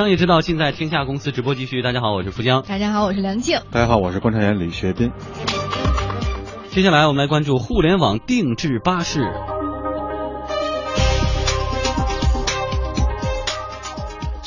商业之道尽在天下公司直播继续。大家好，我是富江。大家好，我是梁静。大家好，我是观察员李学斌。接下来我们来关注互联网定制巴士。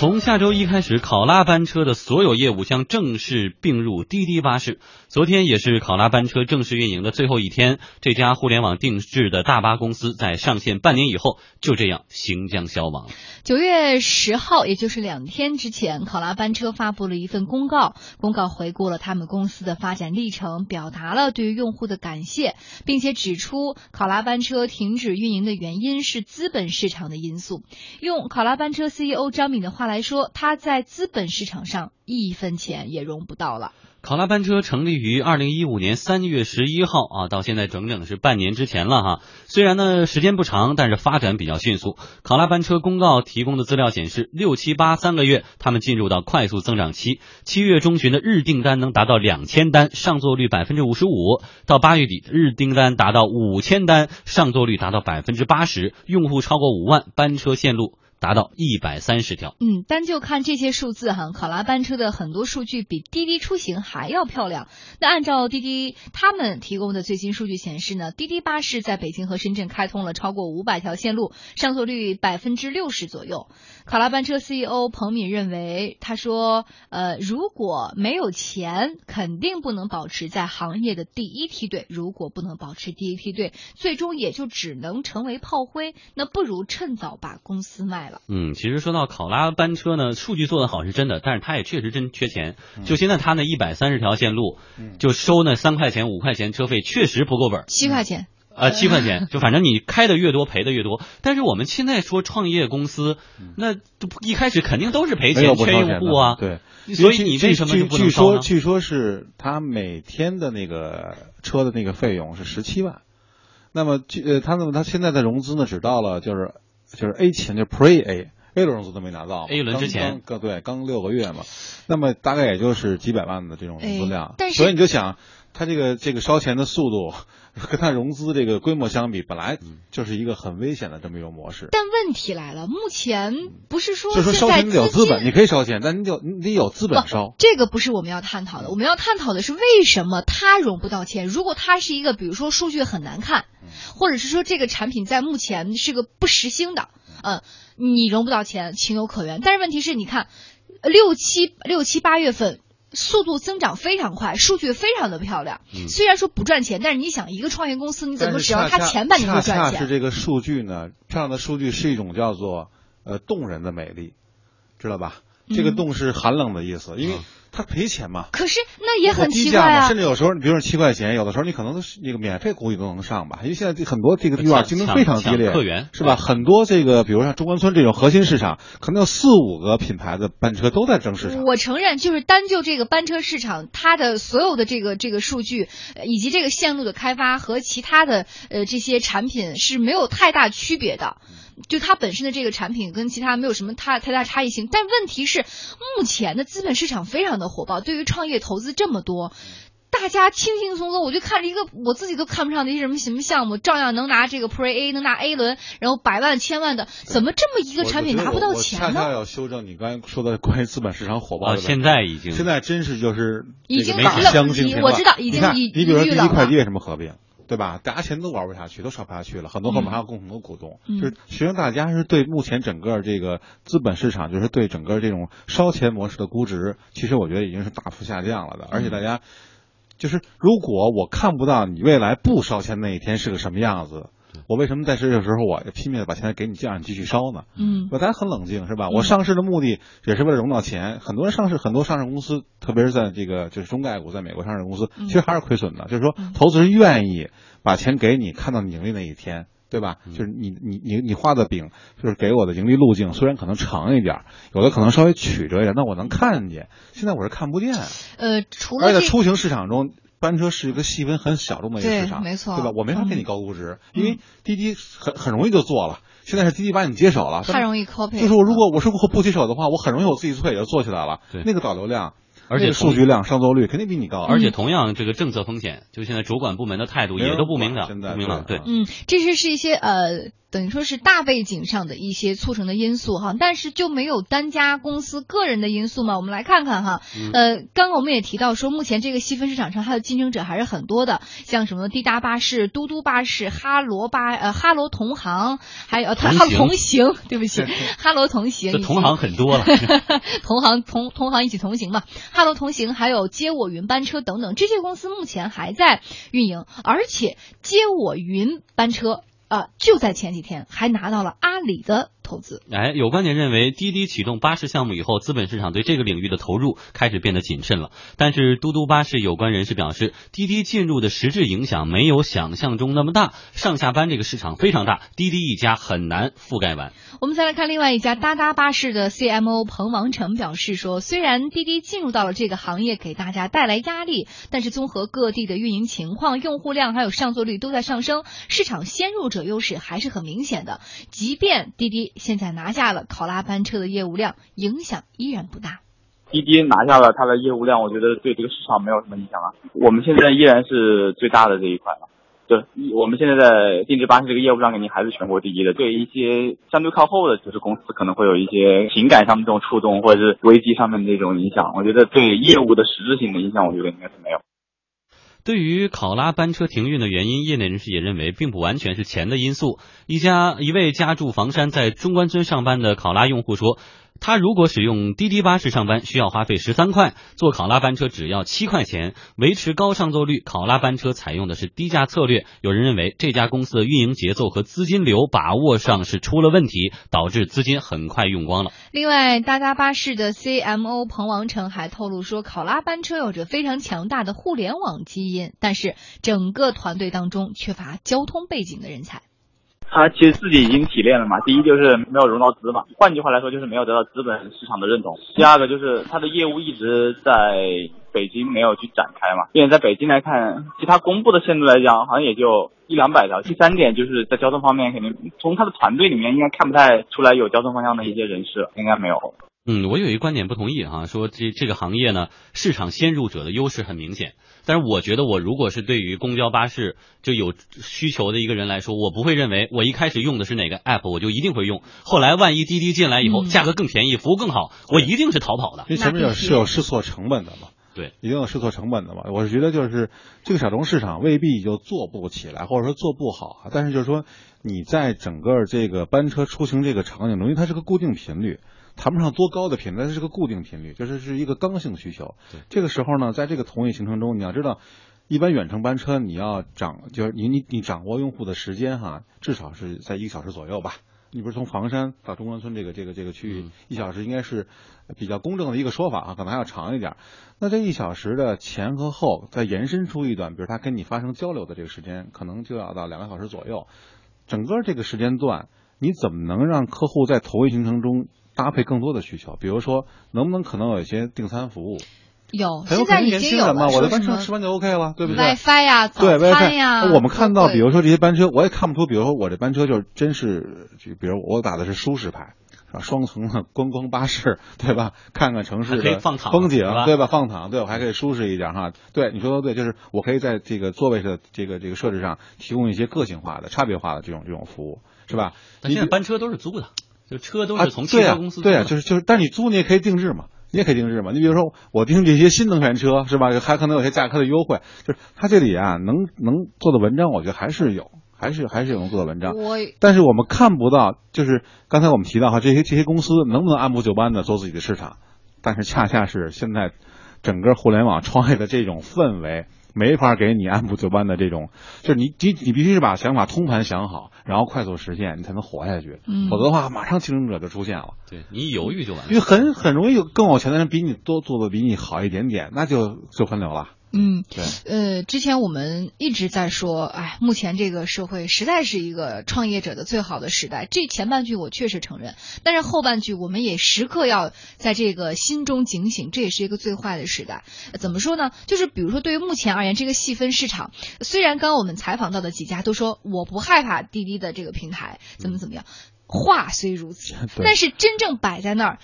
从下周一开始，考拉班车的所有业务将正式并入滴滴巴士。昨天也是考拉班车正式运营的最后一天，这家互联网定制的大巴公司在上线半年以后，就这样行将消亡。九月十号，也就是两天之前，考拉班车发布了一份公告，公告回顾了他们公司的发展历程，表达了对于用户的感谢，并且指出考拉班车停止运营的原因是资本市场的因素。用考拉班车 CEO 张敏的话来说，他在资本市场上一分钱也融不到了。考拉班车成立于二零一五年三月十一号啊，到现在整整是半年之前了哈。虽然呢时间不长，但是发展比较迅速。考拉班车公告提供的资料显示，六七八三个月，他们进入到快速增长期。七月中旬的日订单能达到两千单，上座率百分之五十五；到八月底，日订单达到五千单，上座率达到百分之八十，用户超过五万，班车线路。达到一百三十条。嗯，单就看这些数字哈，考拉班车的很多数据比滴滴出行还要漂亮。那按照滴滴他们提供的最新数据显示呢，滴滴巴士在北京和深圳开通了超过五百条线路，上座率百分之六十左右。考拉班车 CEO 彭敏认为，他说，呃，如果没有钱，肯定不能保持在行业的第一梯队。如果不能保持第一梯队，最终也就只能成为炮灰。那不如趁早把公司卖。嗯，其实说到考拉班车呢，数据做得好是真的，但是他也确实真缺钱。就现在他那一百三十条线路，就收那三块钱、五块钱车费，确实不够本。七块钱，呃，七块钱，就反正你开的越多，赔的越多。但是我们现在说创业公司，那一开始肯定都是赔钱，缺用户啊。对，所以你为什么就不能据说，据说是他每天的那个车的那个费用是十七万。那么，呃，他那么他现在的融资呢，只到了就是。就是 A 钱，就 Pre A，A 轮融资都没拿到，A 轮之前，刚对，刚六个月嘛，那么大概也就是几百万的这种融资量，但是所以你就想，它这个这个烧钱的速度跟它融资这个规模相比，本来就是一个很危险的这么一种模式。但问题来了，目前不是说就说烧钱得有资本，你可以烧钱，但你有你得有资本烧。这个不是我们要探讨的，我们要探讨的是为什么它融不到钱。如果它是一个，比如说数据很难看。或者是说这个产品在目前是个不实心的，嗯，你融不到钱，情有可原。但是问题是，你看六七六七八月份速度增长非常快，数据非常的漂亮。虽然说不赚钱，但是你想，一个创业公司你怎么只要它前半年就赚钱？恰恰是这个数据呢，漂亮的数据是一种叫做呃动人的美丽，知道吧？这个动是寒冷的意思，因为。他赔钱嘛？可是那也很奇怪啊！甚至有时候，你比如说七块钱，有的时候你可能是那个免费估计都能上吧？因为现在很多这个地方竞争非常激烈，客源是吧？很多这个，比如像中关村这种核心市场，可能有四五个品牌的班车都在争市场。我承认，就是单就这个班车市场，它的所有的这个这个数据，以及这个线路的开发和其他的呃这些产品是没有太大区别的。就它本身的这个产品跟其他没有什么太太大差异性，但问题是目前的资本市场非常的火爆，对于创业投资这么多，大家轻轻松松，我就看着一个我自己都看不上的一些什么什么项目，照样能拿这个 Pre A 能拿 A 轮，然后百万千万的，怎么这么一个产品拿不到钱呢？恰恰要修正你刚才说的关于资本市场火爆的，现在已经现在真是就是已经法相近，我知道已经你你比如说滴滴快递为什么合并？对吧？大家钱都玩不下去，都烧不下去了。很多后面还有共同的股东，就是实际上大家是对目前整个这个资本市场，就是对整个这种烧钱模式的估值，其实我觉得已经是大幅下降了的。而且大家就是如果我看不到你未来不烧钱那一天是个什么样子。我为什么在这个时候我拼命的把钱给你，这样继续烧呢？嗯，大家很冷静是吧？我上市的目的也是为了融到钱。很多人上市，很多上市公司，特别是在这个就是中概股，在美国上市公司，其实还是亏损的。就是说，投资人愿意把钱给你，看到你盈利那一天，对吧？就是你你你你画的饼，就是给我的盈利路径，虽然可能长一点，有的可能稍微曲折一点，那我能看见。现在我是看不见。呃，除了而在出行市场中。班车是一个细分很小众的一个市场，没错，对吧？我没法给你高估值，因为滴滴很很容易就做了。现在是滴滴把你接手了，太容易 copy。就是我如果我是不不接手的话，我很容易我自己做也就做起来了。那个导流量，而且数据量、上座率肯定比你高。而且同样，这个政策风险，就现在主管部门的态度也都不明朗，不明朗。对，嗯，这些是一些呃。等于说是大背景上的一些促成的因素哈，但是就没有单家公司个人的因素嘛？我们来看看哈，呃，刚刚我们也提到说，目前这个细分市场上它的竞争者还是很多的，像什么滴答巴士、嘟嘟巴士、哈罗巴呃哈罗同行，还有它 同行，对不起，哈罗同行，同行很多了，同行同同行一起同行嘛，哈罗同行还有接我云班车等等这些公司目前还在运营，而且接我云班车。啊，就在前几天还拿到了阿里的。投资哎，有观点认为，滴滴启动巴士项目以后，资本市场对这个领域的投入开始变得谨慎了。但是，嘟嘟巴士有关人士表示，滴滴进入的实质影响没有想象中那么大。上下班这个市场非常大，滴滴一家很难覆盖完。我们再来看另外一家哒哒巴士的 CMO 彭王成表示说，虽然滴滴进入到了这个行业，给大家带来压力，但是综合各地的运营情况、用户量还有上座率都在上升，市场先入者优势还是很明显的。即便滴滴。现在拿下了考拉班车的业务量，影响依然不大。滴滴拿下了它的业务量，我觉得对这个市场没有什么影响啊。我们现在依然是最大的这一块了。就我们现在在定制巴士这个业务上肯定还是全国第一的。对一些相对靠后的就是公司，可能会有一些情感上面这种触动，或者是危机上面的这种影响。我觉得对业务的实质性的影响，我觉得应该是没有。对于考拉班车停运的原因，业内人士也认为，并不完全是钱的因素。一家一位家住房山，在中关村上班的考拉用户说。他如果使用滴滴巴士上班，需要花费十三块；坐考拉班车只要七块钱。维持高上座率，考拉班车采用的是低价策略。有人认为这家公司的运营节奏和资金流把握上是出了问题，导致资金很快用光了。另外，哒哒巴士的 CMO 彭王成还透露说，考拉班车有着非常强大的互联网基因，但是整个团队当中缺乏交通背景的人才。他其实自己已经体炼了嘛，第一就是没有融到资嘛，换句话来说就是没有得到资本市场的认同。第二个就是他的业务一直在北京没有去展开嘛，并且在北京来看，其他公布的线路来讲，好像也就一两百条。第三点就是在交通方面，肯定从他的团队里面应该看不太出来有交通方向的一些人士，应该没有。嗯，我有一个观点不同意哈，说这这个行业呢，市场先入者的优势很明显。但是我觉得，我如果是对于公交巴士就有需求的一个人来说，我不会认为我一开始用的是哪个 app，我就一定会用。后来万一滴滴进来以后，价格更便宜，服务更好，我一定是逃跑的。因为前面有是有试错成本的嘛，对，一定有试错成本的嘛。我是觉得就是这个小众市场未必就做不起来，或者说做不好。但是就是说你在整个这个班车出行这个场景中，因为它是个固定频率。谈不上多高的频率，但是是个固定频率，就是是一个刚性需求。这个时候呢，在这个同一行程中，你要知道，一般远程班车你要掌，就是你你你掌握用户的时间哈，至少是在一个小时左右吧。你不是从房山到中关村这个这个这个区域，一小时应该是比较公正的一个说法啊，可能还要长一点。那这一小时的前和后再延伸出一段，比如他跟你发生交流的这个时间，可能就要到两个小时左右。整个这个时间段，你怎么能让客户在同一行程中？搭配更多的需求，比如说，能不能可能有一些订餐服务？有，现在已经有了。我的班车吃完就 OK 了，对不对？WiFi 呀，对 WiFi 呀。我们看到，比如说这些班车，我也看不出，比如说我这班车就是真是，就比如我打的是舒适牌，是吧？双层的观光巴士，对吧？看看城市的风景，对吧？放躺，对我还可以舒适一点哈。对，你说的对，就是我可以在这个座位的这个这个设置上提供一些个性化的、差别化的这种这种服务，是吧？现在班车都是租的。就车都是从汽车公司对啊，就是就是，但是你租你也可以定制嘛，你也可以定制嘛。你比如说我订这些新能源车是吧？还可能有些价格的优惠。就是它这里啊，能能做的文章，我觉得还是有，还是还是有能做的文章。但是我们看不到，就是刚才我们提到哈，这些这些公司能不能按部就班的做自己的市场？但是恰恰是现在整个互联网创业的这种氛围。没法给你按部就班的这种，就是你你你必须是把想法通盘想好，然后快速实现，你才能活下去。嗯，否则的话，马上竞争者就出现了。对你一犹豫就完了，因为很很容易有更有钱的人比你多做的比你好一点点，那就就分流了。嗯，对，呃，之前我们一直在说，哎，目前这个社会实在是一个创业者的最好的时代。这前半句我确实承认，但是后半句我们也时刻要在这个心中警醒，这也是一个最坏的时代。怎么说呢？就是比如说，对于目前而言，这个细分市场，虽然刚刚我们采访到的几家都说我不害怕滴滴的这个平台怎么怎么样，话虽如此，但是真正摆在那儿，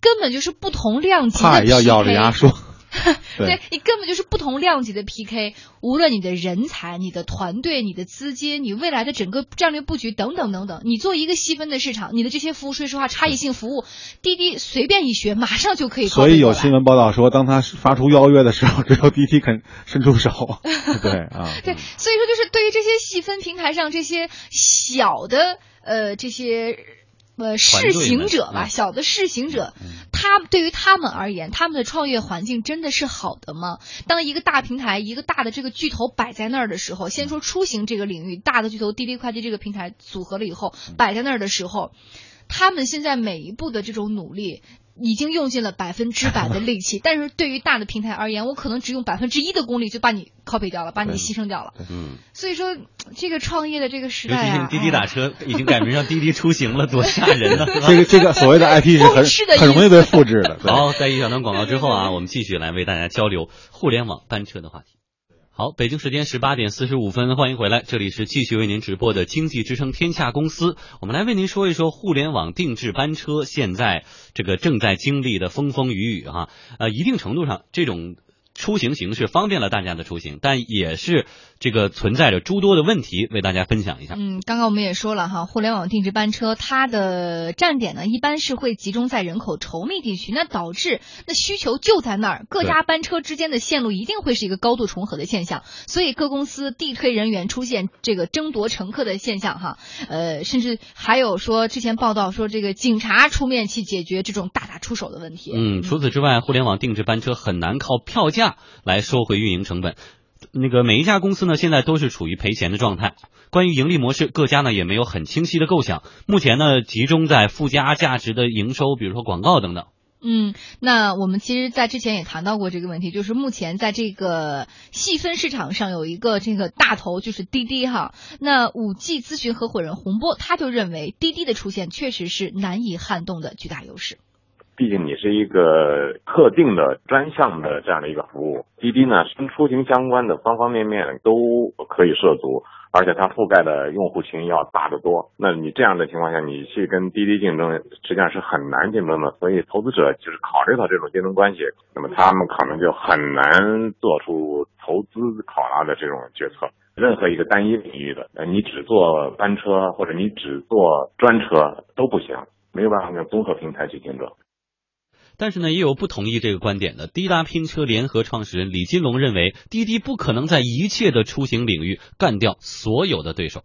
根本就是不同量级的要咬着牙说。对你根本就是不同量级的 PK，无论你的人才、你的团队、你的资金、你未来的整个战略布局等等等等，你做一个细分的市场，你的这些服务，说实话，差异性服务，滴滴随便一学，马上就可以。所以有新闻报道说，当他发出邀约的时候，只有滴滴肯伸出手。对啊，对，所以说就是对于这些细分平台上这些小的呃这些。呃，试行者吧，小的试行者，他对于他们而言，他们的创业环境真的是好的吗？当一个大平台、一个大的这个巨头摆在那儿的时候，先说出行这个领域，大的巨头滴滴快滴这个平台组合了以后，摆在那儿的时候，他们现在每一步的这种努力。已经用尽了百分之百的力气，但是对于大的平台而言，我可能只用百分之一的功力就把你 copy 掉了，把你牺牲掉了。嗯，所以说这个创业的这个时代啊，滴滴打车 已经改名叫滴滴出行了，多吓人呢！这个这个所谓的 IP 是很很容易被复制的。好，在一小段广告之后啊，我们继续来为大家交流互联网班车的话题。好，北京时间十八点四十五分，欢迎回来，这里是继续为您直播的经济之声天下公司，我们来为您说一说互联网定制班车现在这个正在经历的风风雨雨哈，呃，一定程度上这种。出行形式方便了大家的出行，但也是这个存在着诸多的问题，为大家分享一下。嗯，刚刚我们也说了哈，互联网定制班车它的站点呢，一般是会集中在人口稠密地区，那导致那需求就在那儿，各家班车之间的线路一定会是一个高度重合的现象，所以各公司地推人员出现这个争夺乘客的现象哈，呃，甚至还有说之前报道说这个警察出面去解决这种大打出手的问题。嗯，除此之外，互联网定制班车很难靠票价。价来收回运营成本，那个每一家公司呢，现在都是处于赔钱的状态。关于盈利模式，各家呢也没有很清晰的构想。目前呢，集中在附加价值的营收，比如说广告等等。嗯，那我们其实，在之前也谈到过这个问题，就是目前在这个细分市场上有一个这个大头，就是滴滴哈。那五 G 咨询合伙人洪波他就认为，滴滴的出现确实是难以撼动的巨大优势。毕竟你是一个特定的专项的这样的一个服务，滴滴呢跟出行相关的方方面面都可以涉足，而且它覆盖的用户群要大得多。那你这样的情况下，你去跟滴滴竞争，实际上是很难竞争的。所以投资者就是考虑到这种竞争关系，那么他们可能就很难做出投资考拉的这种决策。任何一个单一领域的，你只做班车或者你只做专车都不行，没有办法跟综合平台去竞争。但是呢，也有不同意这个观点的。滴答拼车联合创始人李金龙认为，滴滴不可能在一切的出行领域干掉所有的对手。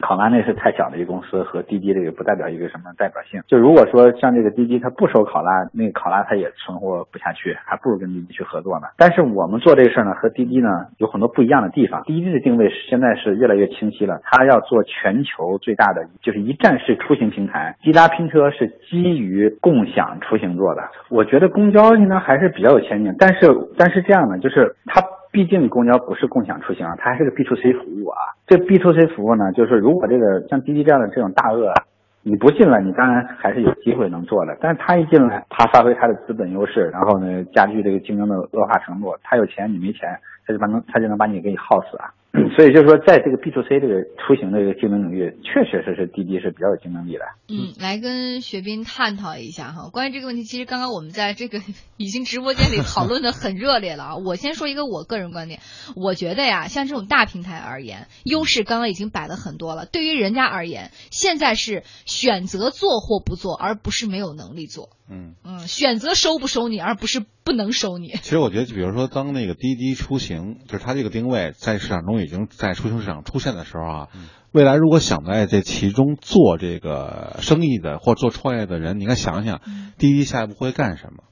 考拉那是太小的一个公司，和滴滴这个不代表一个什么代表性。就如果说像这个滴滴，它不收考拉，那个考拉它也存活不下去，还不如跟滴滴去合作呢。但是我们做这个事儿呢，和滴滴呢有很多不一样的地方。滴滴的定位现在是越来越清晰了，它要做全球最大的就是一站式出行平台。滴答拼车是基于共享出行做的。我觉得公交应该还是比较有前景，但是但是这样的就是它。毕竟公交不是共享出行啊，它还是个 B to C 服务啊。这 B to C 服务呢，就是如果这个像滴滴这样的这种大鳄，你不进了，你当然还是有机会能做的。但是他一进来，他发挥他的资本优势，然后呢，加剧这个竞争的恶化程度。他有钱，你没钱，他就把能他就能把你给耗死啊。所以就是说，在这个 B to C 这个出行的这个竞争领域，确实是是滴滴是比较有竞争力的。嗯，来跟雪斌探讨一下哈，关于这个问题，其实刚刚我们在这个 已经直播间里讨论的很热烈了啊。我先说一个我个人观点，我觉得呀，像这种大平台而言，优势刚刚已经摆了很多了。对于人家而言，现在是选择做或不做，而不是没有能力做。嗯嗯，选择收不收你，而不是不能收你。其实我觉得，就比如说，当那个滴滴出行，就是它这个定位在市场中已经在出行市场出现的时候啊，未来如果想在这其中做这个生意的或做创业的人，你应该想想，滴滴下一步会干什么，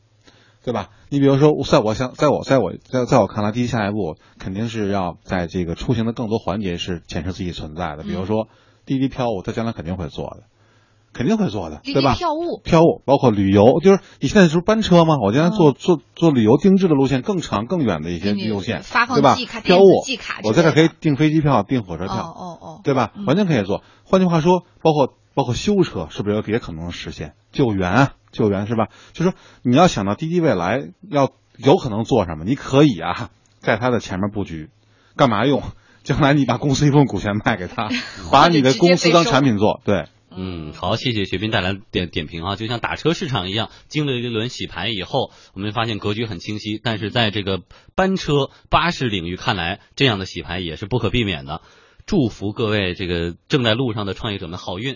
对吧？你比如说，在我想，在我在我在在我看来，滴滴下一步肯定是要在这个出行的更多环节是检测自己存在的，比如说滴滴票务，它将来肯定会做的。肯定会做的，对吧？票务，票务包括旅游，就是你现在是班车吗？我将来做做做旅游定制的路线，更长更远的一些路线，对吧？票务，我在这可以订飞机票、订火车票，哦哦，对吧？完全可以做。换句话说，包括包括修车，是不是也可能实现？救援啊，救援是吧？就说你要想到滴滴未来要有可能做什么，你可以啊，在它的前面布局，干嘛用？将来你把公司一部分股权卖给他，把你的公司当产品做，对。嗯，好，谢谢学斌带来点点评啊，就像打车市场一样，经历了一轮洗牌以后，我们发现格局很清晰，但是在这个班车巴士领域，看来这样的洗牌也是不可避免的。祝福各位这个正在路上的创业者们好运。